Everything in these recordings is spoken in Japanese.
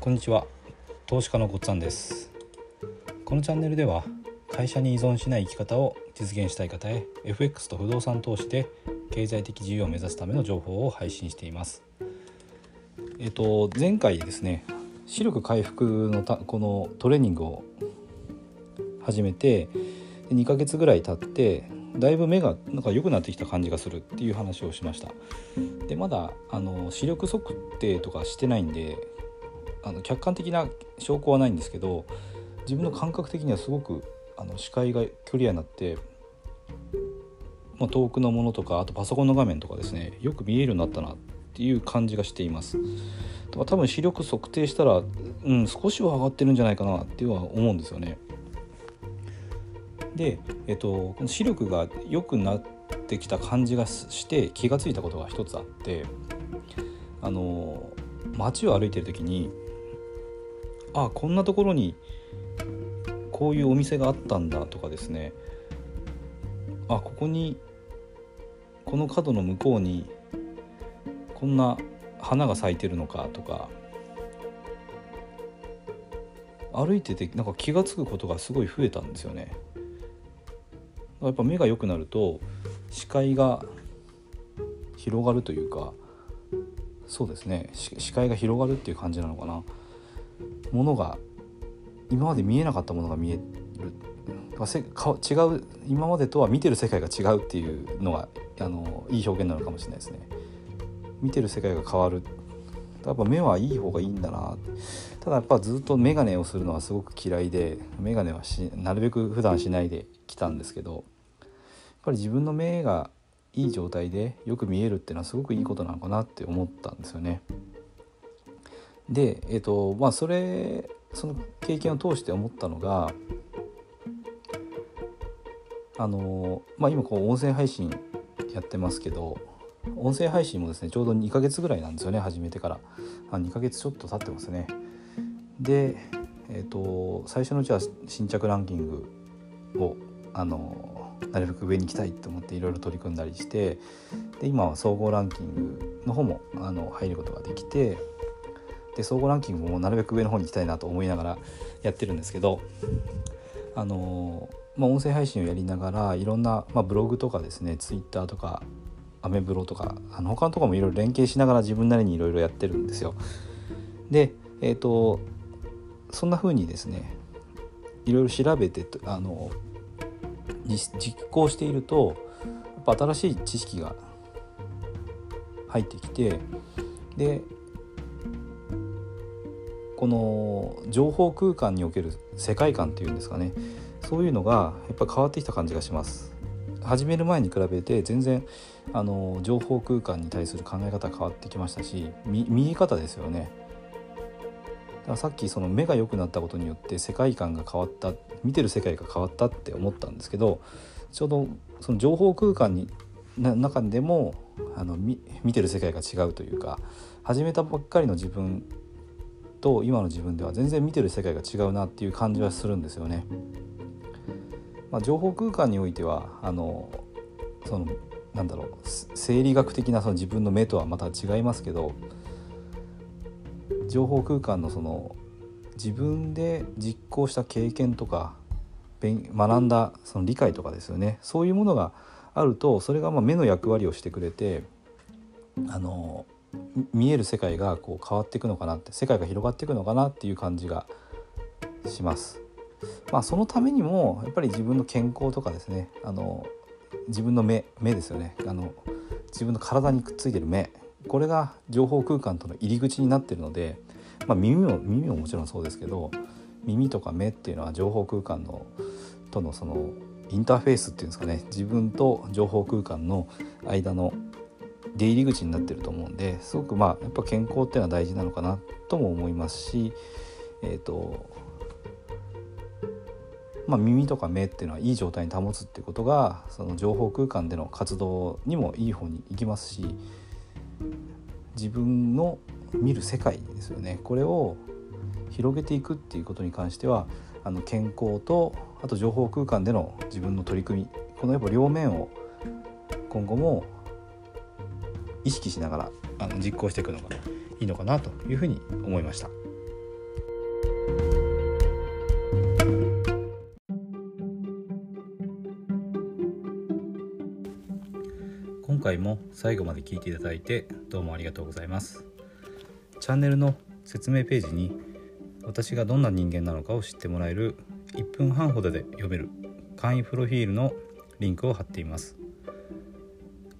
こんにちは。投資家のごっつぁんです。このチャンネルでは会社に依存しない生き方を実現したい方へ FX と不動産投資で経済的自由を目指すための情報を配信しています。えっと前回ですね視力回復のたこのトレーニングを始めて2ヶ月ぐらい経ってだいぶ目がなんか良くなってきた感じがするっていう話をしました。でまだあの視力測定とかしてないんであの客観的な証拠はないんですけど自分の感覚的にはすごくあの視界がクリアになって、まあ、遠くのものとかあとパソコンの画面とかですねよく見えるようになったなっていう感じがしています。多分視力測定したら、うん、少しは上がってるんじゃないかなっていうのは思うんですよね。で、えっと、この視力が良くなってきた感じがして気が付いたことが一つあってあの街を歩いてる時にあこんなところにこういうお店があったんだとかですね。あここにこの角の向こうにこんな花が咲いてるのかとか。歩いててなんか気が付くことがすごい増えたんですよね。やっぱ目が良くなると視界が広がるというかそうですね。視界が広がるっていう感じなのかな。ものが今まで見えなかったものが見える。せか違う今までとは見てる世界が違うっていうのがあのいい表現なのかもしれないですね。見てる世界が変わる。やっぱ目はいい方がいいんだな。ただやっぱずっと眼鏡をするのはすごく嫌いで眼鏡はしなるべく普段しないで来たんですけどやっぱり自分の目がいい状態でよく見えるっていうのはすごくいいことなのかなって思ったんですよね。で、えーとまあ、それその経験を通して思ったのがあの、まあ、今こう音声配信やってますけど音声配信もですねちょうど2ヶ月ぐらいなんですよね始めてから。あ2ヶ月ちょっと経ってますね。でえーと、最初のうちは新着ランキングをあのなるべく上に行きたいと思っていろいろ取り組んだりしてで今は総合ランキングの方もあの入ることができてで総合ランキングもなるべく上の方に行きたいなと思いながらやってるんですけどあの、まあ、音声配信をやりながらいろんな、まあ、ブログとかですねツイッターとかアメブロとかあの他のとこもいろいろ連携しながら自分なりにいろいろやってるんですよ。でえっ、とそんな風にですねいろいろ調べてあの実行しているとやっぱ新しい知識が入ってきてでこの情報空間における世界観っていうんですかねそういうのがやっぱ変わってきた感じがします。始める前に比べて全然あの情報空間に対する考え方変わってきましたし見え方ですよねからさっきその目が良くなったことによって世界観が変わった見てる世界が変わったって思ったんですけどちょうどその情報空間に中でもあの見てる世界が違うというか始めたばっかりの自分と今の自分では全然見てる世界が違うなっていう感じはするんですよね。まあ、情報空間においてはあのそのなんだろう生理学的なその自分の目とはまた違いますけど情報空間のその自分で実行した経験とか学んだその理解とかですよねそういうものがあるとそれがま目の役割をしてくれてあの見える世界がこう変わっていくのかなって世界が広がっていくのかなっていう感じがします。まあ、そのためにもやっぱり自分の健康とかですねあの自分の目目ですよね。あの自分の体にくっついてる目。これが情報空間との入り口になってるので、まあ、耳も耳ももちろんそうですけど耳とか目っていうのは情報空間のとのそのインターフェースっていうんですかね。自分と情報空間の間の出入り口になってると思うんですごくまあやっぱ健康っていうのは大事なのかなとも思いますしえっ、ー、とまあ、耳とか目っていうのはいい状態に保つっていうことがその情報空間での活動にもいい方に行きますし自分の見る世界ですよね。これを広げていくっていうことに関してはあの健康とあと情報空間での自分の取り組みこのやっぱ両面を今後も意識しながらあの実行していくのがいいのかなというふうに思いました。今回も最後まで聞いていただいてどうもありがとうございます。チャンネルの説明ページに私がどんな人間なのかを知ってもらえる1分半ほどで読める簡易プロフィールのリンクを貼っています。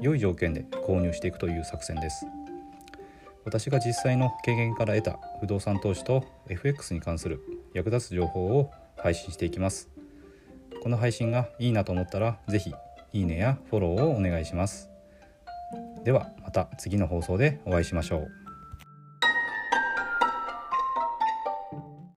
良い条件で購入していくという作戦です。私が実際の経験から得た不動産投資と FX に関する役立つ情報を配信していきます。この配信がいいなと思ったら是非いいねやフォローをお願いします。ではまた次の放送でお会いしましょう。